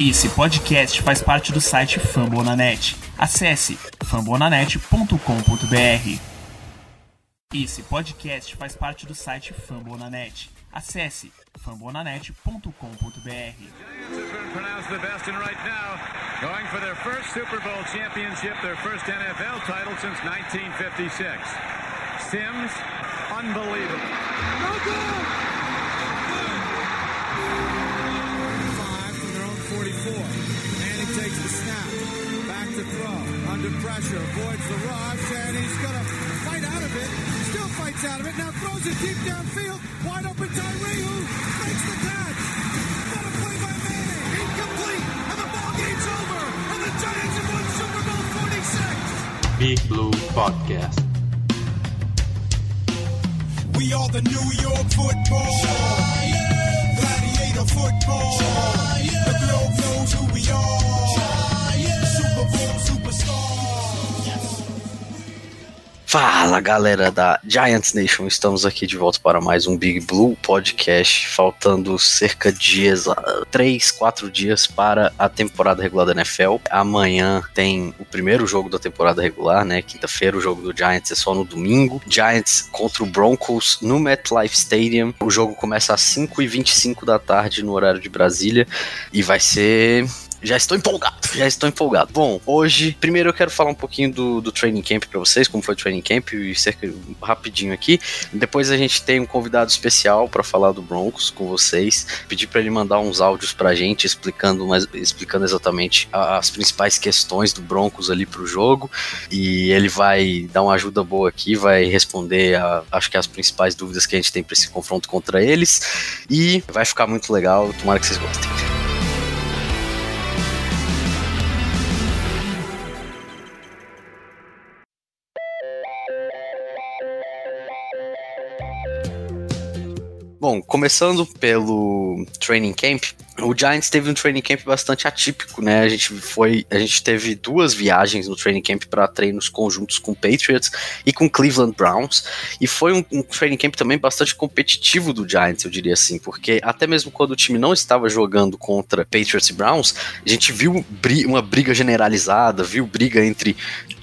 Esse podcast faz parte do site Fambonanet. Acesse fambonanet.com.br. Esse podcast faz parte do site Fambonanet. Acesse fambonanet.com.br. has been pronounced the best, and right now, going for their first Super Bowl championship, their first NFL title since 1956. Sims, unbelievable. Avoids the rush. And he's going to fight out of it. Still fights out of it. Now throws it deep downfield. Wide open Tyree who makes the catch. What a play by Manning. Incomplete. And the ball game's over. And the Giants have won Super Bowl 46. Big Blue Podcast. We are the New York football. Giants. Gladiator football. Giants. The globe knows who we are. Fala galera da Giants Nation, estamos aqui de volta para mais um Big Blue Podcast, faltando cerca de dias, 3, 4 dias para a temporada regular da NFL. Amanhã tem o primeiro jogo da temporada regular, né? Quinta-feira o jogo do Giants é só no domingo. Giants contra o Broncos no MetLife Stadium. O jogo começa às 5h25 da tarde no horário de Brasília e vai ser já estou empolgado, já estou empolgado. Bom, hoje, primeiro eu quero falar um pouquinho do, do training camp para vocês, como foi o training camp, e cerca rapidinho aqui. Depois a gente tem um convidado especial para falar do Broncos com vocês. Pedir para ele mandar uns áudios pra gente explicando, mais, explicando exatamente a- as principais questões do Broncos ali pro jogo. E ele vai dar uma ajuda boa aqui, vai responder a, acho que as principais dúvidas que a gente tem para esse confronto contra eles. E vai ficar muito legal, tomara que vocês gostem. Bom, começando pelo training camp, o Giants teve um training camp bastante atípico, né? A gente foi, a gente teve duas viagens no training camp para treinos conjuntos com Patriots e com Cleveland Browns, e foi um, um training camp também bastante competitivo do Giants, eu diria assim, porque até mesmo quando o time não estava jogando contra Patriots e Browns, a gente viu bri- uma briga generalizada, viu briga entre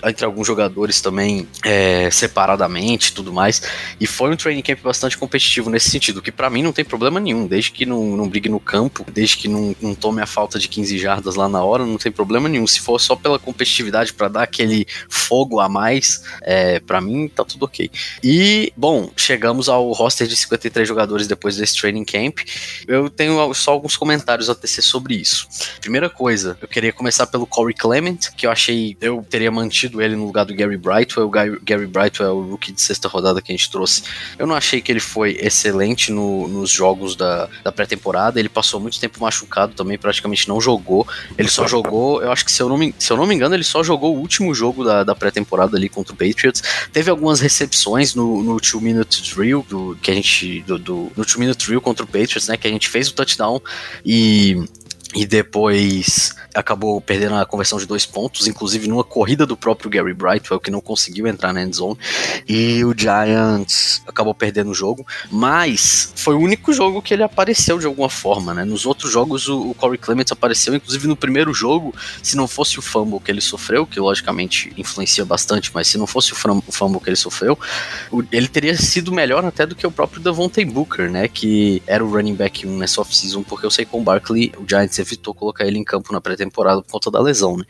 entre alguns jogadores também é, separadamente tudo mais. E foi um training camp bastante competitivo nesse sentido, que pra mim não tem problema nenhum, desde que não, não brigue no campo, desde que não, não tome a falta de 15 jardas lá na hora, não tem problema nenhum. Se for só pela competitividade pra dar aquele fogo a mais, é, para mim tá tudo ok. E, bom, chegamos ao roster de 53 jogadores depois desse training camp. Eu tenho só alguns comentários a tecer sobre isso. Primeira coisa, eu queria começar pelo Corey Clement, que eu achei eu teria mantido ele no lugar do Gary Brightwell. O Gary, Gary Brightwell é o rookie de sexta rodada que a gente trouxe. Eu não achei que ele foi excelente no- nos jogos da, da pré-temporada. Ele passou muito tempo machucado também, praticamente não jogou. Ele só jogou, eu acho que se eu não me, se eu não me engano, ele só jogou o último jogo da, da pré-temporada ali contra o Patriots. Teve algumas recepções no, no Two Minute Drill, do, que a gente. Do, do, no Two Minute Drill contra o Patriots, né? Que a gente fez o touchdown e. E depois acabou perdendo a conversão de dois pontos, inclusive numa corrida do próprio Gary Brightwell, que não conseguiu entrar na end zone. E o Giants acabou perdendo o jogo. Mas foi o único jogo que ele apareceu de alguma forma, né? Nos outros jogos o, Corey Clements apareceu, inclusive no primeiro jogo, se não fosse o fumble que ele sofreu, que logicamente influencia bastante, mas se não fosse o fumble que ele sofreu, ele teria sido melhor até do que o próprio Devontae Booker, né? Que era o running back 1 nessa off-season, porque eu sei com o Barkley, o Giants evitou colocar ele em campo na pré-temporada por conta da lesão, né?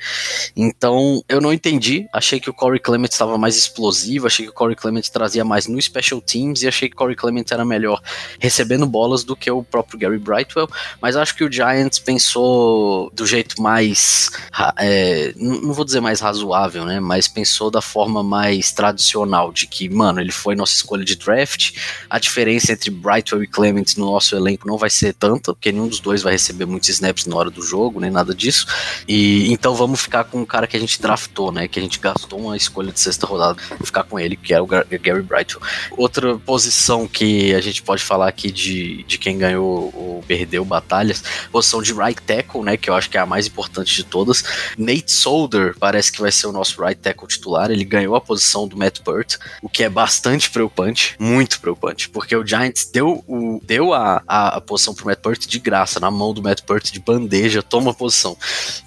Então, eu não entendi. Achei que o Corey Clement estava mais explosivo, achei que o Corey Clement trazia mais no special teams e achei que o Corey Clement era melhor recebendo bolas do que o próprio Gary Brightwell. Mas acho que o Giants pensou do jeito mais. é, não vou dizer mais razoável, né? Mas pensou da forma mais tradicional, de que, mano, ele foi nossa escolha de draft. A diferença entre Brightwell e Clement no nosso elenco não vai ser tanta, porque nenhum dos dois vai receber muitos snaps na hora do jogo, nem nada disso. E então vamos ficar com o cara que a gente draftou, né? Que a gente gastou uma escolha de sexta rodada, ficar com ele, que é o Gar- Gary Brightwell. Outra posição que a gente pode falar aqui de, de quem ganhou ou perdeu batalhas, posição de right tackle, né? Que eu acho que é a mais importante de todas. Nate Solder parece que vai ser o nosso right tackle titular. Ele ganhou a posição do Matt Burt, o que é bastante preocupante, muito preocupante, porque o Giants deu, o, deu a, a, a posição pro Matt Burt de graça, na mão do Matt Burt de bandeja, toma posição.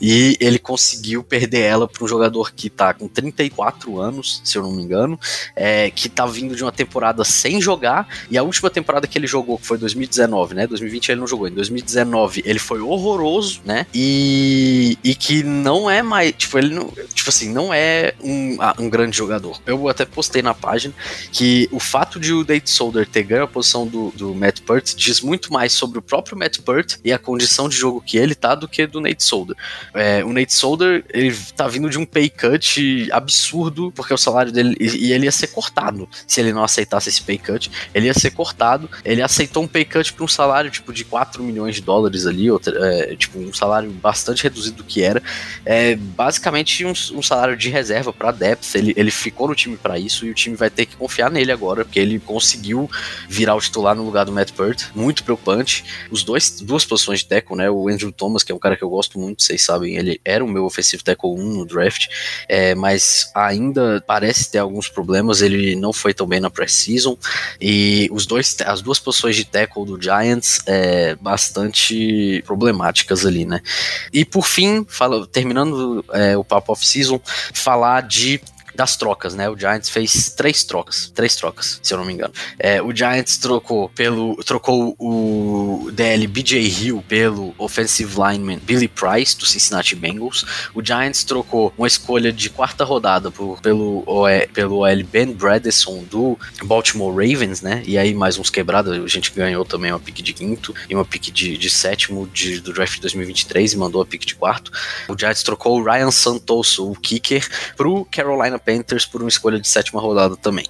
E ele conseguiu perder ela para um jogador que tá com 34 anos, se eu não me engano, é, que tá vindo de uma temporada sem jogar, e a última temporada que ele jogou, que foi 2019, né? 2020 ele não jogou, em 2019 ele foi horroroso, né? E, e que não é mais, tipo, ele não, tipo assim, não é um, um grande jogador. Eu até postei na página que o fato de o Nate Solder ter ganho a posição do, do Matt Pert diz muito mais sobre o próprio Matt Pert e a condição de jogo que ele tá do que do Nate Solder. É, o Nate Solder, ele tá vindo de um pay cut absurdo, porque o salário dele, e, ele ia ser cortado se ele não aceitasse esse pay cut, ele ia ser cortado, ele aceitou um pay cut para um salário tipo de 4 milhões de dólares ali, é, tipo um salário bastante reduzido do que era, é basicamente um, um salário de reserva para depth, ele, ele ficou no time para isso e o time vai ter que confiar nele agora, porque ele conseguiu virar o titular no lugar do Matt Pert, muito preocupante. Os dois, duas posições de tackle, né? O Andrew Thomas, que é um cara que eu gosto muito, vocês sabem, ele era o meu offensive tackle 1 no draft, é, mas ainda parece ter alguns problemas. Ele não foi tão bem na pré-season e os dois, as duas posições de tackle do Giants é bastante problemáticas ali, né? E por fim, fala, terminando é, o papo off-season, falar de das trocas, né? O Giants fez três trocas, três trocas, se eu não me engano. É, o Giants trocou pelo trocou o DL BJ Hill pelo offensive lineman Billy Price do Cincinnati Bengals. O Giants trocou uma escolha de quarta rodada por, pelo OL, pelo OL Ben Bradison do Baltimore Ravens, né? E aí mais uns quebrados, a gente ganhou também uma pick de quinto e uma pick de, de sétimo de, do draft 2023 e mandou a pick de quarto. O Giants trocou o Ryan Santoso, o kicker, pro Carolina Panthers por uma escolha de sétima rodada também.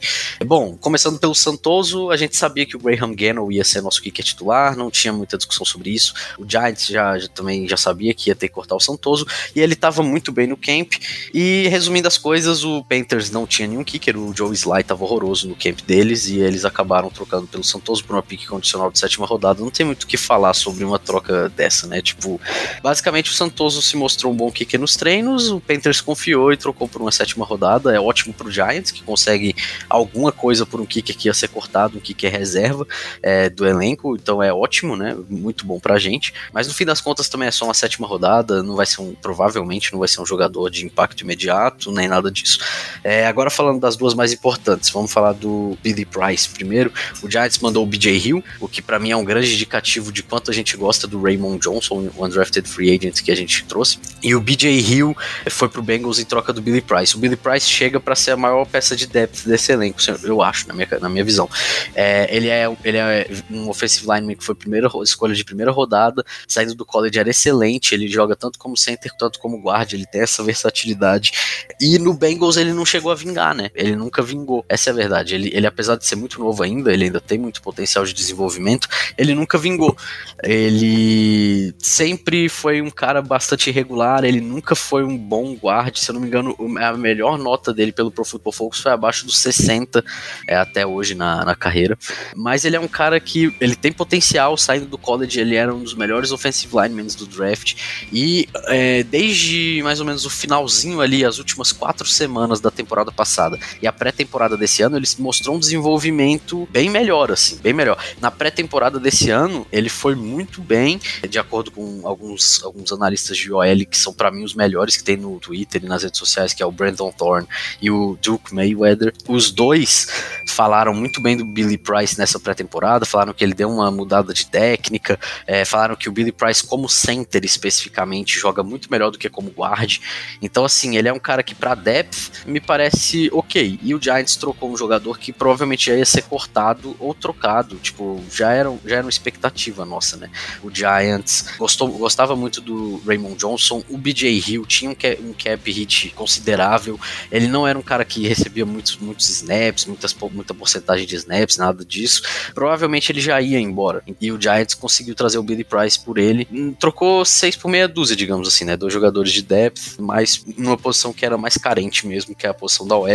Bom, começando pelo Santoso, a gente sabia que o Graham Gano ia ser nosso kicker titular, não tinha muita discussão sobre isso. O Giants já, já também já sabia que ia ter que cortar o Santoso e ele estava muito bem no camp. E resumindo as coisas, o Panthers não tinha nenhum kicker, o Joe Sly estava horroroso no camp deles e eles acabaram trocando pelo Santoso por uma pique condicional de sétima rodada. Não tem muito o que falar sobre uma troca dessa, né? Tipo, basicamente o Santoso se mostrou um bom kicker nos treinos, o Panthers confiou e trocou por uma sétima rodada é ótimo pro Giants, que consegue alguma coisa por um kicker que ia ser cortado, um kicker reserva é, do elenco, então é ótimo, né? Muito bom pra gente. Mas no fim das contas também é só uma sétima rodada, não vai ser um, provavelmente não vai ser um jogador de impacto imediato, nem nada disso. É, agora falando das duas mais importantes, vamos falar do Billy Price primeiro. O Giants mandou o BJ Hill, o que para mim é um grande indicativo de quanto a gente gosta do Raymond Johnson, o undrafted free agent que a gente trouxe. E o BJ Hill foi pro Bengals em troca do Billy Price. O Billy Price chega para ser a maior peça de depth desse elenco, eu acho, na minha, na minha visão. É, ele, é, ele é um offensive lineman que foi primeira escolha de primeira rodada, saindo do college era excelente, ele joga tanto como center, tanto como guard, ele tem essa versatilidade. E no Bengals ele não chegou a vingar, né? Ele nunca vingou, essa é a verdade. Ele, ele apesar de ser muito novo ainda, ele ainda tem muito potencial de desenvolvimento, ele nunca vingou. Ele sempre foi um cara bastante irregular, ele nunca foi um bom guard, se eu não me engano, a melhor nota nota dele pelo Pro Football Focus foi abaixo dos 60 é, até hoje na, na carreira. Mas ele é um cara que ele tem potencial, saindo do college, ele era um dos melhores offensive linemen do draft. E é, desde mais ou menos o finalzinho ali, as últimas quatro semanas da temporada passada e a pré-temporada desse ano, ele mostrou um desenvolvimento bem melhor, assim, bem melhor. Na pré-temporada desse ano, ele foi muito bem, de acordo com alguns, alguns analistas de OL que são para mim os melhores que tem no Twitter e nas redes sociais, que é o Brandon Thorne e o Duke Mayweather. Os dois falaram muito bem do Billy Price nessa pré-temporada, falaram que ele deu uma mudada de técnica, é, falaram que o Billy Price, como center especificamente, joga muito melhor do que como guard. Então, assim, ele é um cara que, para depth, me parece ok. E o Giants trocou um jogador que provavelmente já ia ser cortado ou trocado. Tipo, já era, já era uma expectativa nossa, né? O Giants gostou, gostava muito do Raymond Johnson, o BJ Hill tinha um cap, um cap hit considerável. Não era um cara que recebia muitos, muitos snaps, muitas, muita porcentagem de snaps, nada disso. Provavelmente ele já ia embora. E o Giants conseguiu trazer o Billy Price por ele. Hum, trocou seis por meia dúzia, digamos assim, né? Dois jogadores de depth, mas numa posição que era mais carente mesmo, que é a posição da OL.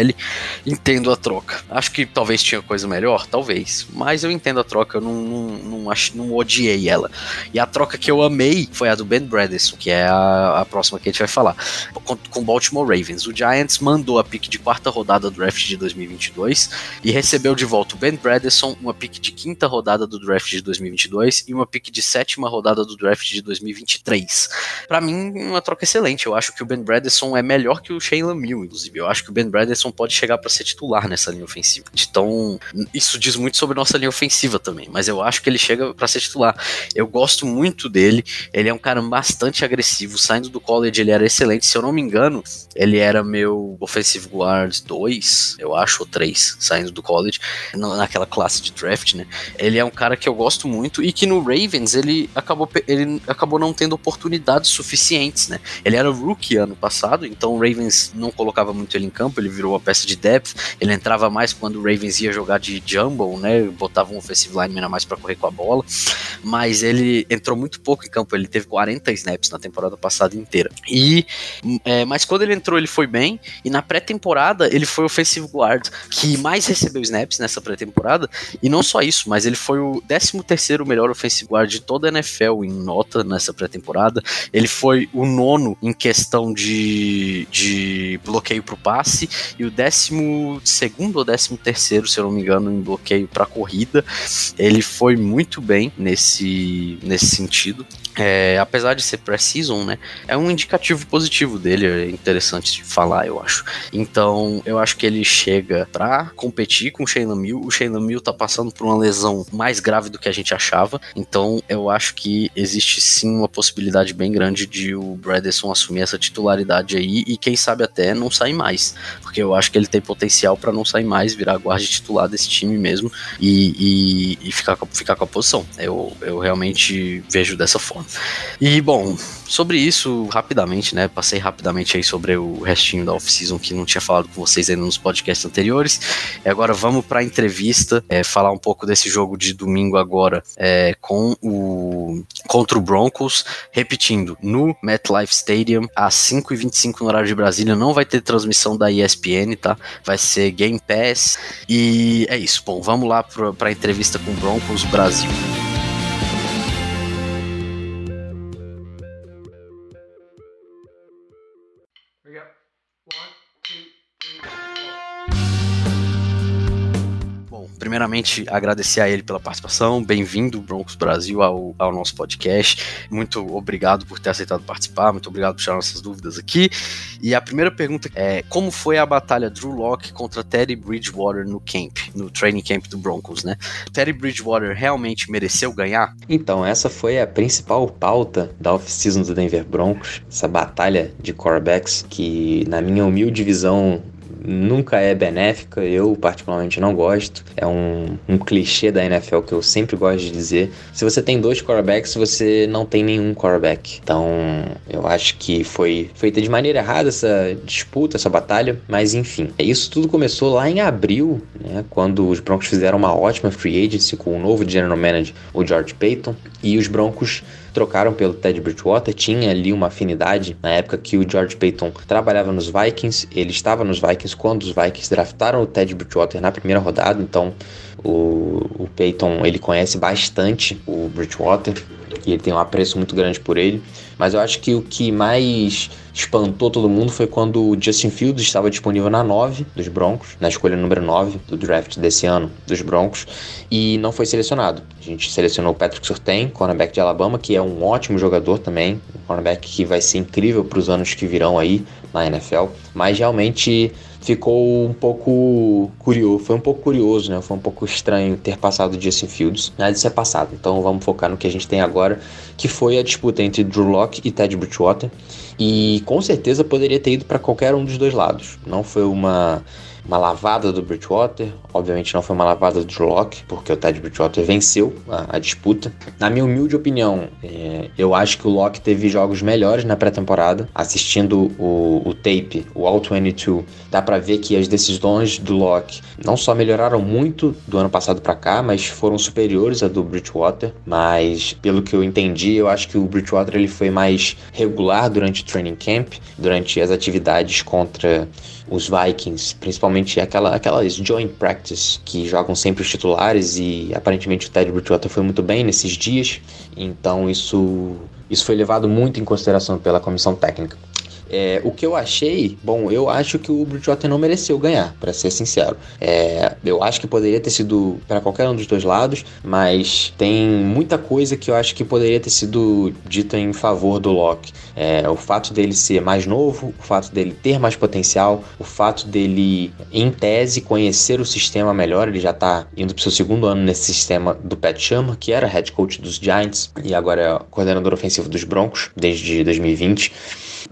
Entendo a troca. Acho que talvez tinha coisa melhor, talvez. Mas eu entendo a troca, eu não, não, não, ach, não odiei ela. E a troca que eu amei foi a do Ben Bradison, que é a, a próxima que a gente vai falar. Com o Baltimore Ravens. O Giants mandou a pick de quarta rodada do draft de 2022 e recebeu de volta o Ben Bradison, uma pick de quinta rodada do draft de 2022 e uma pick de sétima rodada do draft de 2023. Para mim, uma troca excelente. Eu acho que o Ben Bradison é melhor que o Shane Lemieux, inclusive. Eu acho que o Ben Bradison pode chegar para ser titular nessa linha ofensiva. Então, isso diz muito sobre nossa linha ofensiva também, mas eu acho que ele chega para ser titular. Eu gosto muito dele. Ele é um cara bastante agressivo. Saindo do college, ele era excelente. Se eu não me engano, ele era meu offensive guard 2, eu acho, ou 3, saindo do college, naquela classe de draft, né? Ele é um cara que eu gosto muito e que no Ravens ele acabou, ele acabou não tendo oportunidades suficientes, né? Ele era rookie ano passado, então o Ravens não colocava muito ele em campo, ele virou uma peça de depth, ele entrava mais quando o Ravens ia jogar de jumble, né? Botava um offensive lineman a mais para correr com a bola, mas ele entrou muito pouco em campo, ele teve 40 snaps na temporada passada inteira. E é, mas quando ele entrou, ele foi bem, e na pré-temporada ele foi o offensive guard que mais recebeu snaps nessa pré-temporada, e não só isso, mas ele foi o 13 terceiro melhor offensive guard de toda a NFL em nota nessa pré-temporada. Ele foi o nono em questão de, de bloqueio para o passe e o décimo segundo ou décimo terceiro, se eu não me engano, em bloqueio para corrida. Ele foi muito bem nesse, nesse sentido. É, apesar de ser pré-season, né, é um indicativo positivo dele, é interessante de falar, eu acho. Então, eu acho que ele chega para competir com o Shane Lemieux. O Shane Lemieux tá passando por uma lesão mais grave do que a gente achava, então eu acho que existe sim uma possibilidade bem grande de o Bradson assumir essa titularidade aí e quem sabe até não sair mais, porque eu acho que ele tem potencial para não sair mais, virar guarda titular desse time mesmo e, e, e ficar, ficar com a posição. Eu, eu realmente vejo dessa forma. E bom, sobre isso, rapidamente, né? Passei rapidamente aí sobre o restinho da off-season que não tinha falado com vocês ainda nos podcasts anteriores. E agora vamos para a entrevista, é, falar um pouco desse jogo de domingo agora é, com o contra o Broncos. Repetindo, no MetLife Stadium, às 5h25 no horário de Brasília, não vai ter transmissão da ESPN, tá? Vai ser Game Pass. E é isso. Bom, vamos lá para a entrevista com o Broncos Brasil. Primeiramente agradecer a ele pela participação. Bem-vindo, Broncos Brasil, ao, ao nosso podcast. Muito obrigado por ter aceitado participar, muito obrigado por tirar nossas dúvidas aqui. E a primeira pergunta é: como foi a batalha Drew Locke contra Teddy Bridgewater no camp, no training camp do Broncos, né? Teddy Bridgewater realmente mereceu ganhar? Então, essa foi a principal pauta da off-season do Denver Broncos, essa batalha de quarterbacks que, na minha humilde visão, nunca é benéfica, eu particularmente não gosto. É um, um clichê da NFL que eu sempre gosto de dizer. Se você tem dois quarterbacks, você não tem nenhum quarterback. Então, eu acho que foi feita de maneira errada essa disputa, essa batalha, mas enfim. Isso tudo começou lá em abril, né, quando os Broncos fizeram uma ótima free agency com o novo general manager, o George Payton, e os Broncos trocaram pelo Ted Bridgewater, tinha ali uma afinidade na época que o George Payton trabalhava nos Vikings, ele estava nos Vikings quando os Vikings draftaram o Ted Bridgewater na primeira rodada, então o, o Payton ele conhece bastante o Bridgewater e ele tem um apreço muito grande por ele. Mas eu acho que o que mais espantou todo mundo foi quando o Justin Fields estava disponível na 9 dos Broncos, na escolha número 9 do draft desse ano dos Broncos, e não foi selecionado. A gente selecionou Patrick Surtain, cornerback de Alabama, que é um ótimo jogador também, um cornerback que vai ser incrível para os anos que virão aí na NFL, mas realmente ficou um pouco curioso, foi um pouco curioso, né? Foi um pouco estranho ter passado o Justin Fields, mas isso é passado. Então vamos focar no que a gente tem agora, que foi a disputa entre Drew Locke e Ted Bridgewater. E com certeza poderia ter ido para qualquer um dos dois lados. Não foi uma uma lavada do Bridgewater. Obviamente não foi uma lavada do Locke, porque o Ted Bridgewater venceu a, a disputa. Na minha humilde opinião, é, eu acho que o Locke teve jogos melhores na pré-temporada. Assistindo o, o tape, o All-22, dá para ver que as decisões do Locke não só melhoraram muito do ano passado para cá, mas foram superiores à do Bridgewater. Mas pelo que eu entendi, eu acho que o Bridgewater ele foi mais regular durante o training camp, durante as atividades contra os Vikings, principalmente aquela, aquelas joint practice que jogam sempre os titulares e aparentemente o Ted Bridgewater foi muito bem nesses dias, então isso, isso foi levado muito em consideração pela comissão técnica. É, o que eu achei, bom, eu acho que o Bridgewater não mereceu ganhar, para ser sincero. É, eu acho que poderia ter sido para qualquer um dos dois lados, mas tem muita coisa que eu acho que poderia ter sido dita em favor do Locke. É, o fato dele ser mais novo, o fato dele ter mais potencial, o fato dele, em tese, conhecer o sistema melhor. Ele já está indo para seu segundo ano nesse sistema do Pat Shermer, que era head coach dos Giants e agora é coordenador ofensivo dos Broncos desde 2020.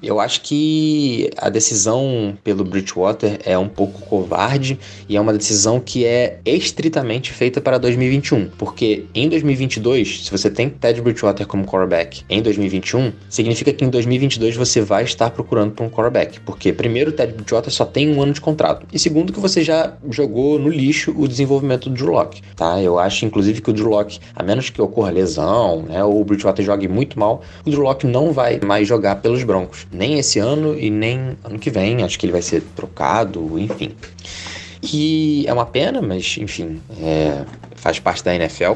Eu acho que a decisão pelo Bridgewater é um pouco covarde e é uma decisão que é estritamente feita para 2021, porque em 2022, se você tem Ted Bridgewater como quarterback em 2021, significa que em 2022 você vai estar procurando por um quarterback, porque primeiro, Ted Bridgewater só tem um ano de contrato. E segundo que você já jogou no lixo o desenvolvimento do Drew Locke, tá? Eu acho inclusive que o Drew Locke, a menos que ocorra lesão, né, ou o Bridgewater jogue muito mal, o Drew Locke não vai mais jogar pelos Broncos nem esse ano e nem ano que vem. Acho que ele vai ser trocado, enfim. E é uma pena, mas enfim, é, faz parte da NFL.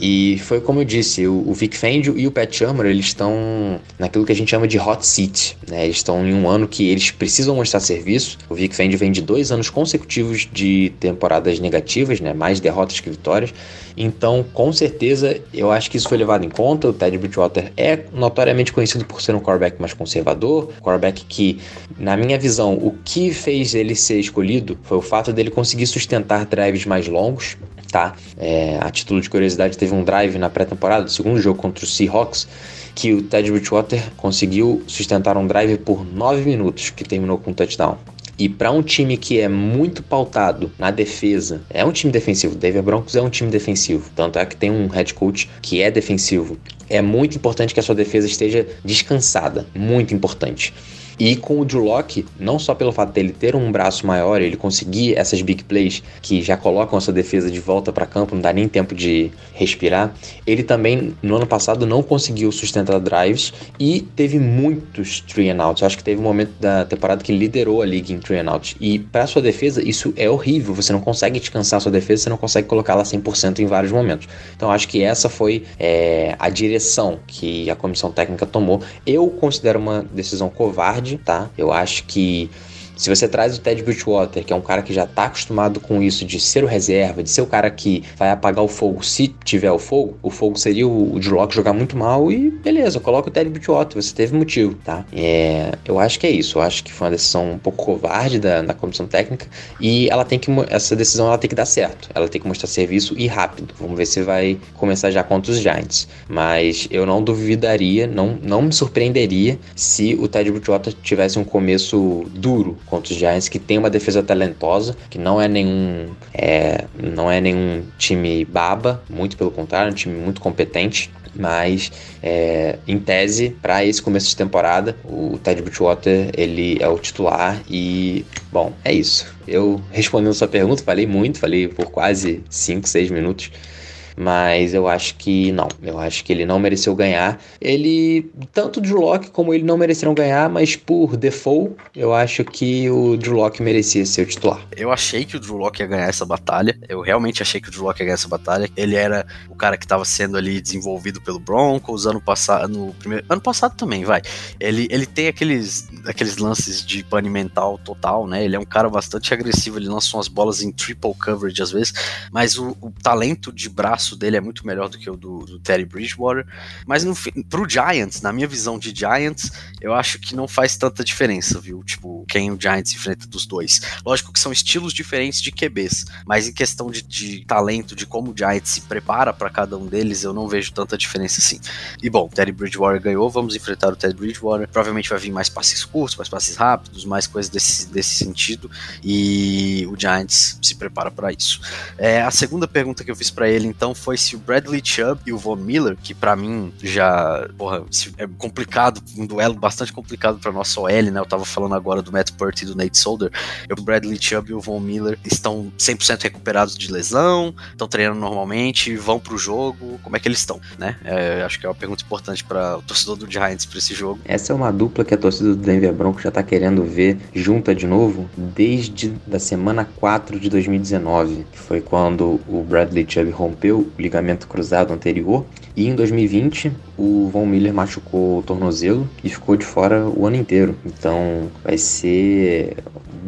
E foi como eu disse, o, o Vic Fangio e o Pat Shermer, eles estão naquilo que a gente chama de hot seat, né? Eles estão em um ano que eles precisam mostrar serviço. O Vic Fangio vem de dois anos consecutivos de temporadas negativas, né? Mais derrotas que vitórias. Então, com certeza, eu acho que isso foi levado em conta. O Ted Bridgewater é notoriamente conhecido por ser um quarterback mais conservador, quarterback que, na minha visão, o que fez ele ser escolhido foi o fato dele conseguir sustentar drives mais longos, tá? É, a título de curiosidade, teve um drive na pré-temporada, do segundo jogo contra o Seahawks, que o Ted Bridgewater conseguiu sustentar um drive por 9 minutos, que terminou com um touchdown. E para um time que é muito pautado na defesa, é um time defensivo. Denver Broncos é um time defensivo. Tanto é que tem um head coach que é defensivo. É muito importante que a sua defesa esteja descansada. Muito importante. E com o Drew Locke, não só pelo fato dele ter um braço maior, ele conseguir essas big plays que já colocam a sua defesa de volta para campo, não dá nem tempo de respirar. Ele também no ano passado não conseguiu sustentar drives e teve muitos three and outs. Acho que teve um momento da temporada que liderou a liga em three and outs. E para sua defesa, isso é horrível. Você não consegue descansar sua defesa, você não consegue colocá-la 100% em vários momentos. Então acho que essa foi é, a direção que a comissão técnica tomou. Eu considero uma decisão covarde tá? Eu acho que se você traz o Ted Bridgewater, que é um cara que já tá acostumado com isso de ser o reserva, de ser o cara que vai apagar o fogo se tiver o fogo, o fogo seria o, o Locke jogar muito mal e beleza, coloca o Ted Bridgewater, você teve motivo, tá? É, eu acho que é isso, eu acho que foi uma decisão um pouco covarde da, da comissão técnica e ela tem que, essa decisão ela tem que dar certo, ela tem que mostrar serviço e rápido. Vamos ver se vai começar já contra os Giants, mas eu não duvidaria, não, não me surpreenderia se o Ted Bridgewater tivesse um começo duro contra os Giants, que tem uma defesa talentosa, que não é nenhum é, não é nenhum time baba, muito pelo contrário, é um time muito competente. Mas, é, em tese, para esse começo de temporada, o Ted Bridgewater ele é o titular e, bom, é isso. Eu respondendo sua pergunta, falei muito, falei por quase 5, 6 minutos mas eu acho que não. Eu acho que ele não mereceu ganhar. Ele, tanto o Drew Locke como ele não mereceram ganhar, mas por default, eu acho que o Drew Locke merecia ser o titular. Eu achei que o Drew Locke ia ganhar essa batalha. Eu realmente achei que o Drew Locke ia ganhar essa batalha. Ele era o cara que estava sendo ali desenvolvido pelo Broncos ano passado, no primeiro ano passado também, vai. Ele, ele tem aqueles aqueles lances de pane mental total, né? Ele é um cara bastante agressivo, ele lança umas bolas em triple coverage às vezes, mas o, o talento de braço braço dele é muito melhor do que o do, do Terry Bridgewater. Mas no, pro Giants, na minha visão de Giants, eu acho que não faz tanta diferença, viu? Tipo, quem o Giants enfrenta dos dois. Lógico que são estilos diferentes de QBs, mas em questão de, de talento, de como o Giants se prepara para cada um deles, eu não vejo tanta diferença assim. E bom, Terry Bridgewater ganhou, vamos enfrentar o Terry Bridgewater. Provavelmente vai vir mais passes curtos, mais passes rápidos, mais coisas desse, desse sentido. E o Giants se prepara para isso. É, a segunda pergunta que eu fiz para ele, então, foi se o Bradley Chubb e o Von Miller, que para mim já, porra, é complicado, um duelo bastante complicado para nossa OL, né? Eu tava falando agora do Matt Purdy e do Nate Solder. O Bradley Chubb e o Von Miller estão 100% recuperados de lesão, estão treinando normalmente, vão pro jogo. Como é que eles estão, né? É, acho que é uma pergunta importante para o torcedor do Giants para esse jogo. Essa é uma dupla que a torcida do Denver Broncos já tá querendo ver junta de novo desde da semana 4 de 2019, que foi quando o Bradley Chubb rompeu o ligamento cruzado anterior e em 2020 o Von Miller machucou o tornozelo e ficou de fora o ano inteiro. Então vai ser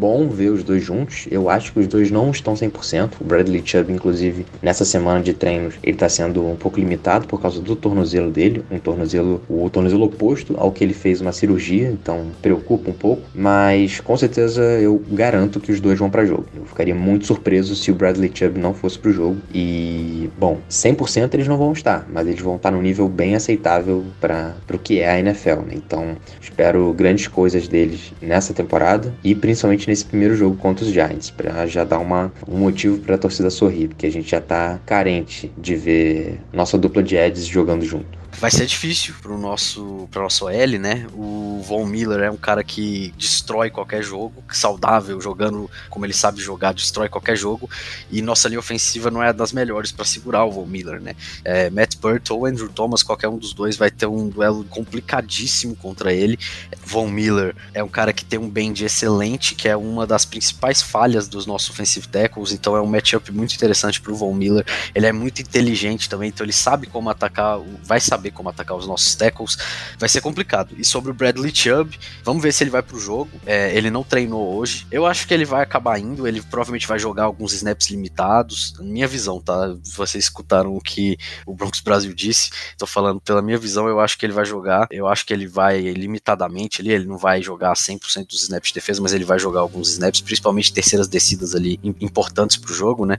bom ver os dois juntos. Eu acho que os dois não estão 100%. O Bradley Chubb, inclusive, nessa semana de treinos, ele está sendo um pouco limitado por causa do tornozelo dele, um tornozelo, o tornozelo oposto ao que ele fez uma cirurgia, então preocupa um pouco, mas com certeza eu garanto que os dois vão para jogo. Eu ficaria muito surpreso se o Bradley Chubb não fosse pro jogo e, bom, 100% eles não vão estar, mas eles vão estar num nível bem aceitável para o que é a NFL, né? Então, espero grandes coisas deles nessa temporada e principalmente nesse primeiro jogo contra os Giants, para já dar uma, um motivo para a torcida sorrir, porque a gente já tá carente de ver nossa dupla de Eds jogando junto vai ser difícil pro nosso, pro nosso L, né? O Von Miller é um cara que destrói qualquer jogo, saudável, jogando como ele sabe jogar, destrói qualquer jogo. E nossa linha ofensiva não é das melhores para segurar o Von Miller, né? É, Matt Burt ou Andrew Thomas, qualquer um dos dois vai ter um duelo complicadíssimo contra ele. Von Miller é um cara que tem um bend excelente, que é uma das principais falhas dos nossos offensive tackles, então é um matchup muito interessante pro Von Miller. Ele é muito inteligente também, então ele sabe como atacar, vai saber saber como atacar os nossos tackles, vai ser complicado. E sobre o Bradley Chubb, vamos ver se ele vai pro jogo. É, ele não treinou hoje. Eu acho que ele vai acabar indo, ele provavelmente vai jogar alguns snaps limitados. Minha visão, tá? Vocês escutaram o que o Broncos Brasil disse. Tô falando pela minha visão, eu acho que ele vai jogar. Eu acho que ele vai limitadamente ali, ele não vai jogar 100% dos snaps de defesa, mas ele vai jogar alguns snaps, principalmente terceiras descidas ali importantes pro jogo, né?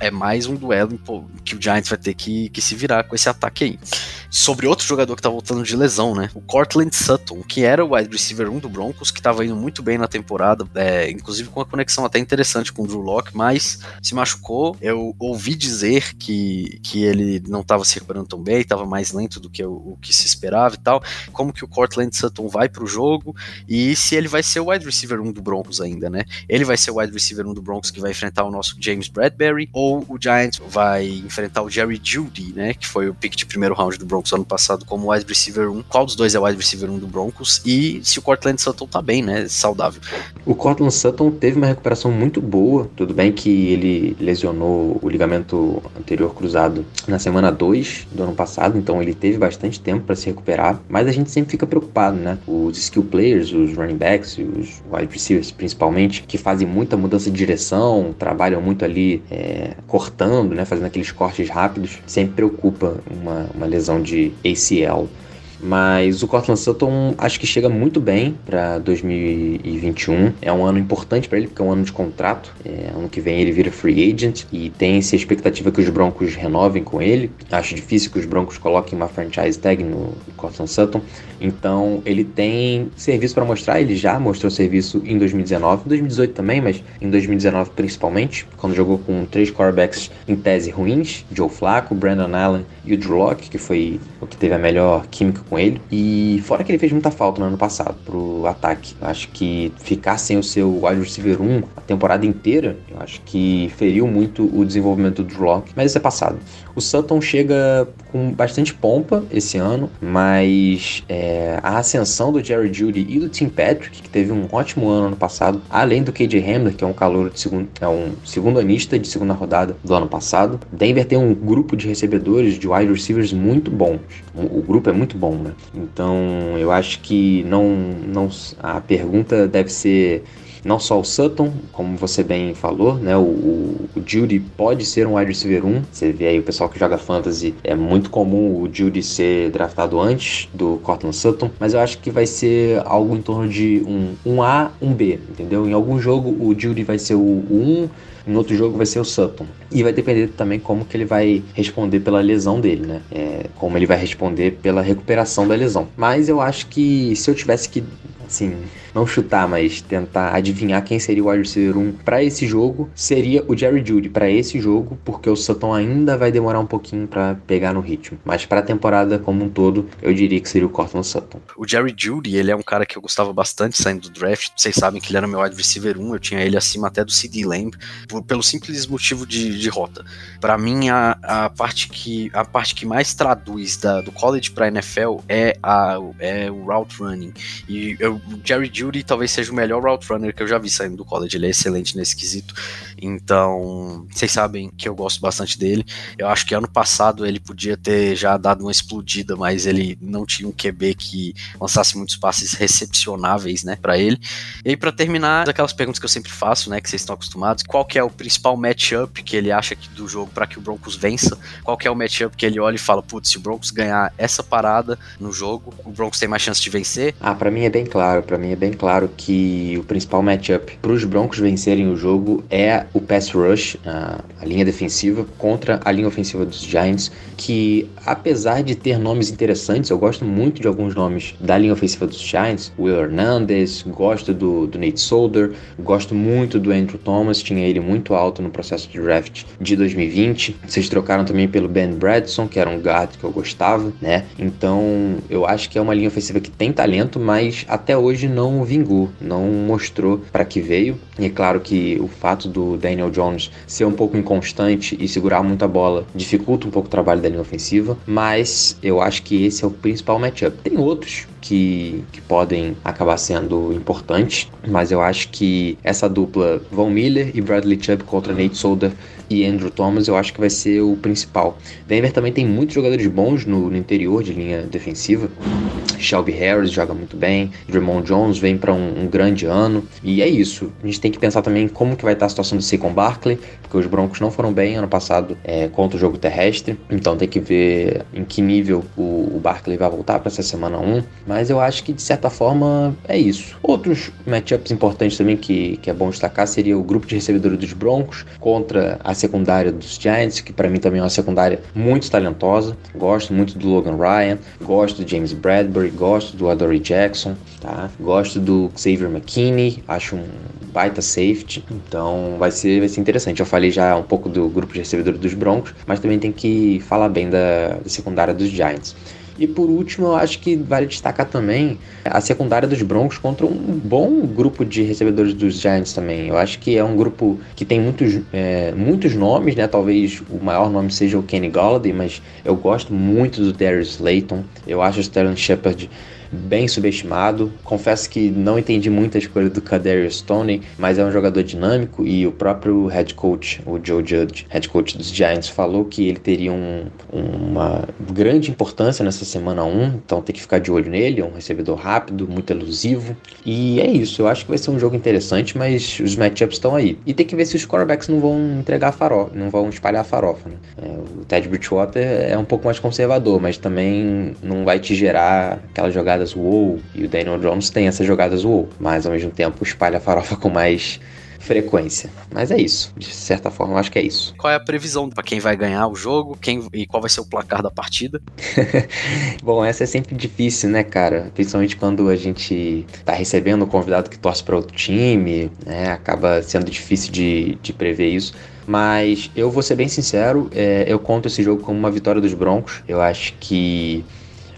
É mais um duelo que o Giants vai ter que, que se virar com esse ataque aí sobre outro jogador que tá voltando de lesão, né? O Cortland Sutton, que era o wide receiver 1 do Broncos, que tava indo muito bem na temporada, é, inclusive com uma conexão até interessante com o Drew Locke, mas se machucou. Eu ouvi dizer que, que ele não tava se recuperando tão bem, tava mais lento do que o, o que se esperava e tal. Como que o Cortland Sutton vai pro jogo e se ele vai ser o wide receiver 1 do Broncos ainda, né? Ele vai ser o wide receiver 1 do Broncos que vai enfrentar o nosso James Bradbury ou o Giants vai enfrentar o Jerry Judy, né? Que foi o pick de primeiro round do Broncos Broncos ano passado como wide receiver 1. Qual dos dois é o wide receiver 1 do Broncos? E se o Cortland Sutton tá bem, né? Saudável. O Cortland Sutton teve uma recuperação muito boa. Tudo bem que ele lesionou o ligamento anterior cruzado na semana 2 do ano passado, então ele teve bastante tempo para se recuperar. Mas a gente sempre fica preocupado, né? Os skill players, os running backs os wide receivers principalmente, que fazem muita mudança de direção, trabalham muito ali é, cortando, né? Fazendo aqueles cortes rápidos, sempre preocupa uma, uma lesão de de ACL. Mas o Cortland Sutton acho que chega muito bem para 2021. É um ano importante para ele, porque é um ano de contrato. É, ano que vem ele vira free agent e tem-se a expectativa que os Broncos renovem com ele. Acho difícil que os Broncos coloquem uma franchise tag no Cortland Sutton. Então ele tem serviço para mostrar. Ele já mostrou serviço em 2019, em 2018 também, mas em 2019 principalmente, quando jogou com três quarterbacks em tese ruins: Joe Flacco, Brandon Allen e o Drew Locke, que foi o que teve a melhor química com ele. E fora que ele fez muita falta no ano passado pro ataque. Acho que ficar sem o seu wide receiver 1 a temporada inteira, eu acho que feriu muito o desenvolvimento do Locke, mas isso é passado. O Sutton chega com bastante pompa esse ano, mas é, a ascensão do Jerry Judy e do Tim Patrick, que teve um ótimo ano no passado, além do KJ Hamler, que é um calor de segundo, é um segundo anista de segunda rodada do ano passado. Denver tem um grupo de recebedores, de wide receivers muito bons. O grupo é muito bom, né? Então eu acho que não, não a pergunta deve ser não só o Sutton, como você bem falou, né? O, o, o, Judy pode ser um wide receiver 1. Você vê aí o pessoal que joga fantasy, é muito comum o Judy ser draftado antes do Cortland Sutton, mas eu acho que vai ser algo em torno de um, um A, um B, entendeu? Em algum jogo o Judy vai ser o, o 1, em outro jogo vai ser o Sutton. E vai depender também como que ele vai responder pela lesão dele, né? É, como ele vai responder pela recuperação da lesão. Mas eu acho que se eu tivesse que, assim, não chutar, mas tentar adivinhar quem seria o wide receiver 1 para esse jogo, seria o Jerry Judy para esse jogo, porque o Sutton ainda vai demorar um pouquinho para pegar no ritmo. Mas para a temporada como um todo, eu diria que seria o Cortland Sutton. O Jerry Judy, ele é um cara que eu gostava bastante saindo do draft. Vocês sabem que ele era meu wide receiver 1, eu tinha ele acima até do CD Lamb, por, pelo simples motivo de, de rota. Para mim, a, a, parte que, a parte que mais traduz da, do college para NFL é, a, é o route running. E eu, o Jerry Judy talvez seja o melhor route runner que eu já vi saindo do college. Ele é excelente nesse quesito. Então, vocês sabem que eu gosto bastante dele. Eu acho que ano passado ele podia ter já dado uma explodida, mas ele não tinha um QB que lançasse muitos passes recepcionáveis, né, para ele. E aí, pra terminar, aquelas perguntas que eu sempre faço, né, que vocês estão acostumados. Qual que é o principal matchup que ele acha que do jogo para que o Broncos vença? Qual que é o matchup que ele olha e fala, putz, se o Broncos ganhar essa parada no jogo, o Broncos tem mais chance de vencer? Ah, para mim é bem claro, para mim é bem claro que o principal matchup para os Broncos vencerem o jogo é o pass rush, a, a linha defensiva contra a linha ofensiva dos Giants, que apesar de ter nomes interessantes, eu gosto muito de alguns nomes da linha ofensiva dos Giants, Will Hernandez, gosto do, do Nate Solder, gosto muito do Andrew Thomas, tinha ele muito alto no processo de draft de 2020. Vocês trocaram também pelo Ben Bradson, que era um guard que eu gostava, né? Então, eu acho que é uma linha ofensiva que tem talento, mas até hoje não vingou, não mostrou para que veio. E é claro que o fato do Daniel Jones ser um pouco inconstante e segurar muita bola dificulta um pouco o trabalho da linha ofensiva, mas eu acho que esse é o principal matchup. Tem outros que, que podem acabar sendo importantes, mas eu acho que essa dupla Von Miller e Bradley Chubb contra Nate Solder e Andrew Thomas eu acho que vai ser o principal. Denver também tem muitos jogadores bons no, no interior de linha defensiva. Shelby Harris joga muito bem, Draymond Jones vem para um, um, grande ano e é isso. A gente tem que pensar também como que vai estar a situação do Saquon Barkley, porque os Broncos não foram bem ano passado é, contra o jogo terrestre, então tem que ver em que nível o, o Barkley vai voltar para essa semana 1. Mas eu acho que de certa forma é isso. Outros matchups importantes também que, que é bom destacar seria o grupo de recebedores dos Broncos contra a secundária dos Giants, que para mim também é uma secundária muito talentosa. Gosto muito do Logan Ryan, gosto do James Bradbury, gosto do Adoree Jackson, tá? Gosto do Xavier McKinney, acho um baita safety, então vai ser, vai ser interessante. Eu falei já um pouco do grupo de recebedores dos Broncos, mas também tem que falar bem da, da secundária dos Giants. E por último, eu acho que vale destacar também a secundária dos Broncos contra um bom grupo de recebedores dos Giants também. Eu acho que é um grupo que tem muitos, é, muitos nomes, né? Talvez o maior nome seja o Kenny Galladay, mas eu gosto muito do Darius Slayton. Eu acho o Sterling Shepard bem subestimado. Confesso que não entendi muito a escolha do Kadarius Stoney, mas é um jogador dinâmico e o próprio head coach, o Joe Judge, head coach dos Giants, falou que ele teria um, uma grande importância nessa semana 1, então tem que ficar de olho nele, é um recebedor rápido, muito elusivo. E é isso, eu acho que vai ser um jogo interessante, mas os matchups estão aí. E tem que ver se os quarterbacks não vão entregar farofa, não vão espalhar farofa. Né? É, o Ted Bridgewater é um pouco mais conservador, mas também não vai te gerar aquela jogada jogadas wow, e o Daniel Jones tem essas jogadas wow, mas ao mesmo tempo espalha a farofa com mais frequência. Mas é isso, de certa forma, eu acho que é isso. Qual é a previsão para quem vai ganhar o jogo quem, e qual vai ser o placar da partida? Bom, essa é sempre difícil, né, cara? Principalmente quando a gente tá recebendo um convidado que torce para outro time, né? Acaba sendo difícil de, de prever isso. Mas eu vou ser bem sincero, é, eu conto esse jogo como uma vitória dos Broncos. Eu acho que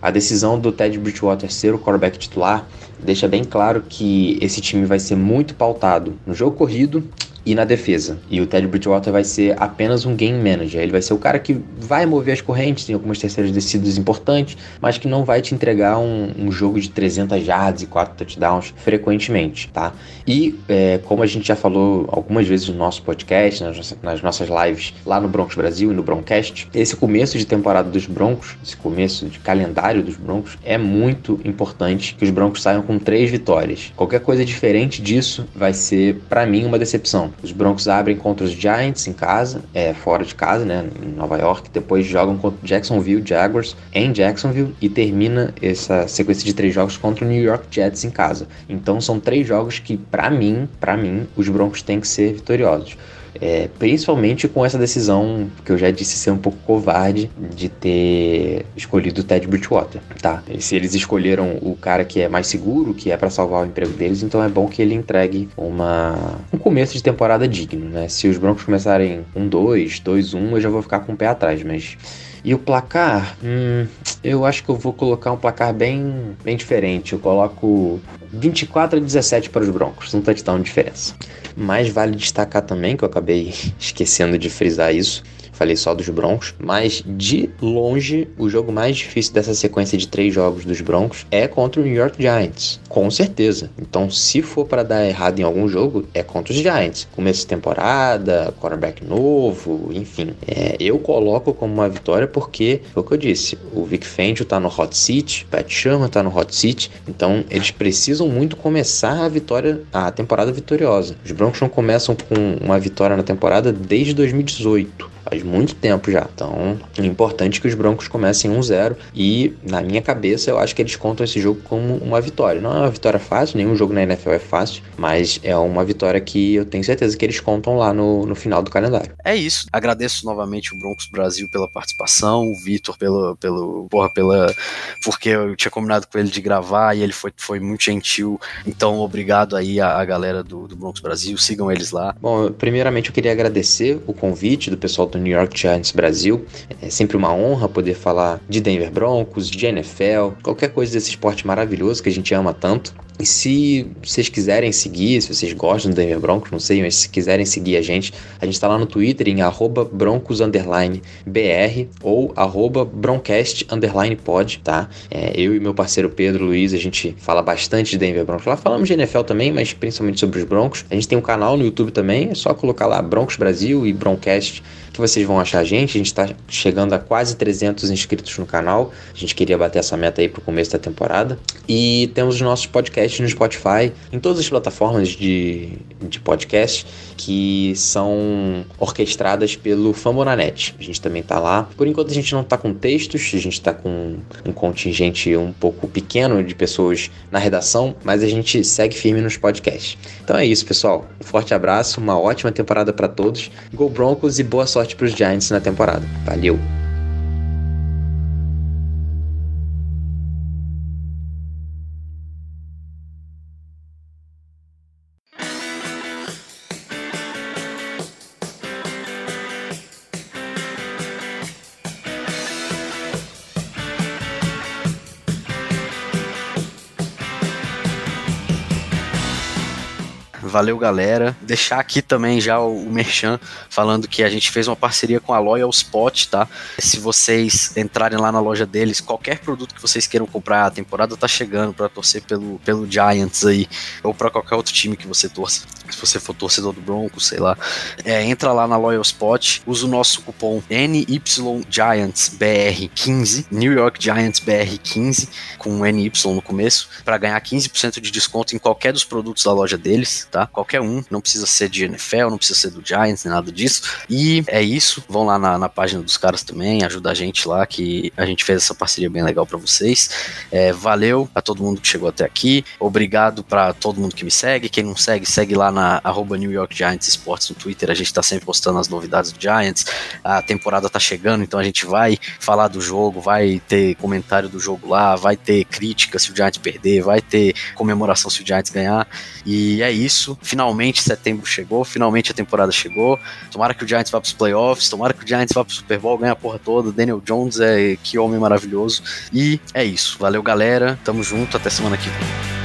a decisão do Ted Bridgewater ser o quarterback titular deixa bem claro que esse time vai ser muito pautado no jogo corrido e na defesa. E o Ted Bridgewater vai ser apenas um game manager. Ele vai ser o cara que vai mover as correntes, tem algumas terceiras descidas importantes, mas que não vai te entregar um, um jogo de 300 yards e 4 touchdowns frequentemente, tá? E é, como a gente já falou algumas vezes no nosso podcast, nas, nas nossas lives lá no Broncos Brasil e no Broncast, esse começo de temporada dos Broncos, esse começo de calendário dos Broncos, é muito importante que os Broncos saiam com três vitórias. Qualquer coisa diferente disso vai ser, para mim, uma decepção. Os Broncos abrem contra os Giants em casa, é, fora de casa, né, em Nova York. Depois jogam contra Jacksonville Jaguars em Jacksonville e termina essa sequência de três jogos contra o New York Jets em casa. Então são três jogos que, para mim, para mim, os Broncos têm que ser vitoriosos. É, principalmente com essa decisão que eu já disse ser um pouco covarde de ter escolhido o Ted Bridgewater, tá? E se eles escolheram o cara que é mais seguro, que é para salvar o emprego deles, então é bom que ele entregue uma um começo de temporada digno, né? Se os Broncos começarem um 2, 2 1, eu já vou ficar com o pé atrás, mas e o placar, hum, eu acho que eu vou colocar um placar bem, bem diferente. Eu coloco 24 a 17 para os Broncos, um touchdown de diferença. Mas vale destacar também, que eu acabei esquecendo de frisar isso, falei só dos Broncos, mas de longe o jogo mais difícil dessa sequência de três jogos dos Broncos é contra o New York Giants, com certeza. Então, se for para dar errado em algum jogo, é contra os Giants. Começo de temporada, quarterback novo, enfim. É, eu coloco como uma vitória porque, foi o que eu disse, o Vic Fangio tá no hot seat, Pat Sherman tá no hot seat, então eles precisam muito começar a vitória, a temporada vitoriosa. Os Broncos não começam com uma vitória na temporada desde 2018. Faz muito tempo já. Então, é importante que os Broncos comecem 1-0 e, na minha cabeça, eu acho que eles contam esse jogo como uma vitória. Não é uma vitória fácil, nenhum jogo na NFL é fácil, mas é uma vitória que eu tenho certeza que eles contam lá no, no final do calendário. É isso. Agradeço novamente o Broncos Brasil pela participação, o Vitor pelo, pelo, porra, pela, porque eu tinha combinado com ele de gravar e ele foi, foi muito gentil. Então, obrigado aí a, a galera do, do Broncos Brasil, sigam eles lá. Bom, primeiramente eu queria agradecer o convite do pessoal do New York Giants Brasil. É sempre uma honra poder falar de Denver Broncos, de NFL, qualquer coisa desse esporte maravilhoso que a gente ama tanto. E se vocês quiserem seguir, se vocês gostam do Denver Broncos, não sei, mas se quiserem seguir a gente, a gente está lá no Twitter em broncos_br ou broncast_pod, tá? É, eu e meu parceiro Pedro Luiz, a gente fala bastante de Denver Broncos. Lá falamos de NFL também, mas principalmente sobre os Broncos. A gente tem um canal no YouTube também, é só colocar lá Broncos Brasil e Broncast que vocês vão achar a gente. A gente está chegando a quase 300 inscritos no canal. A gente queria bater essa meta aí para o começo da temporada. E temos os nossos podcasts no Spotify, em todas as plataformas de, de podcast que são orquestradas pelo Fambonanet. A gente também está lá. Por enquanto a gente não está com textos, a gente está com um contingente um pouco pequeno de pessoas na redação, mas a gente segue firme nos podcasts. Então é isso, pessoal. Um forte abraço, uma ótima temporada para todos. Go Broncos e boa sorte para os Giants na temporada. Valeu! Valeu, galera. Deixar aqui também já o, Merchan falando que a gente fez uma parceria com a Loyal Spot, tá? Se vocês entrarem lá na loja deles, qualquer produto que vocês queiram comprar, a temporada tá chegando para torcer pelo, pelo Giants aí, ou para qualquer outro time que você torça. Se você for torcedor do Broncos, sei lá. É, entra lá na Loyal Spot, usa o nosso cupom NYGiantsBR15, New York Giants BR15, com NY no começo, para ganhar 15% de desconto em qualquer dos produtos da loja deles, tá? Qualquer um, não precisa ser de NFL, não precisa ser do Giants, nem nada disso. E é isso, vão lá na, na página dos caras também, ajuda a gente lá, que a gente fez essa parceria bem legal para vocês. É, valeu a todo mundo que chegou até aqui, obrigado para todo mundo que me segue. Quem não segue, segue lá na arroba New York Giants Sports no Twitter, a gente tá sempre postando as novidades do Giants. A temporada tá chegando, então a gente vai falar do jogo, vai ter comentário do jogo lá, vai ter crítica se o Giants perder, vai ter comemoração se o Giants ganhar. E é isso isso. Finalmente setembro chegou, finalmente a temporada chegou. Tomara que o Giants vá para os playoffs, tomara que o Giants vá para o Super Bowl, ganhe a porra toda. Daniel Jones é que homem maravilhoso. E é isso. Valeu, galera. Tamo junto. Até semana que vem.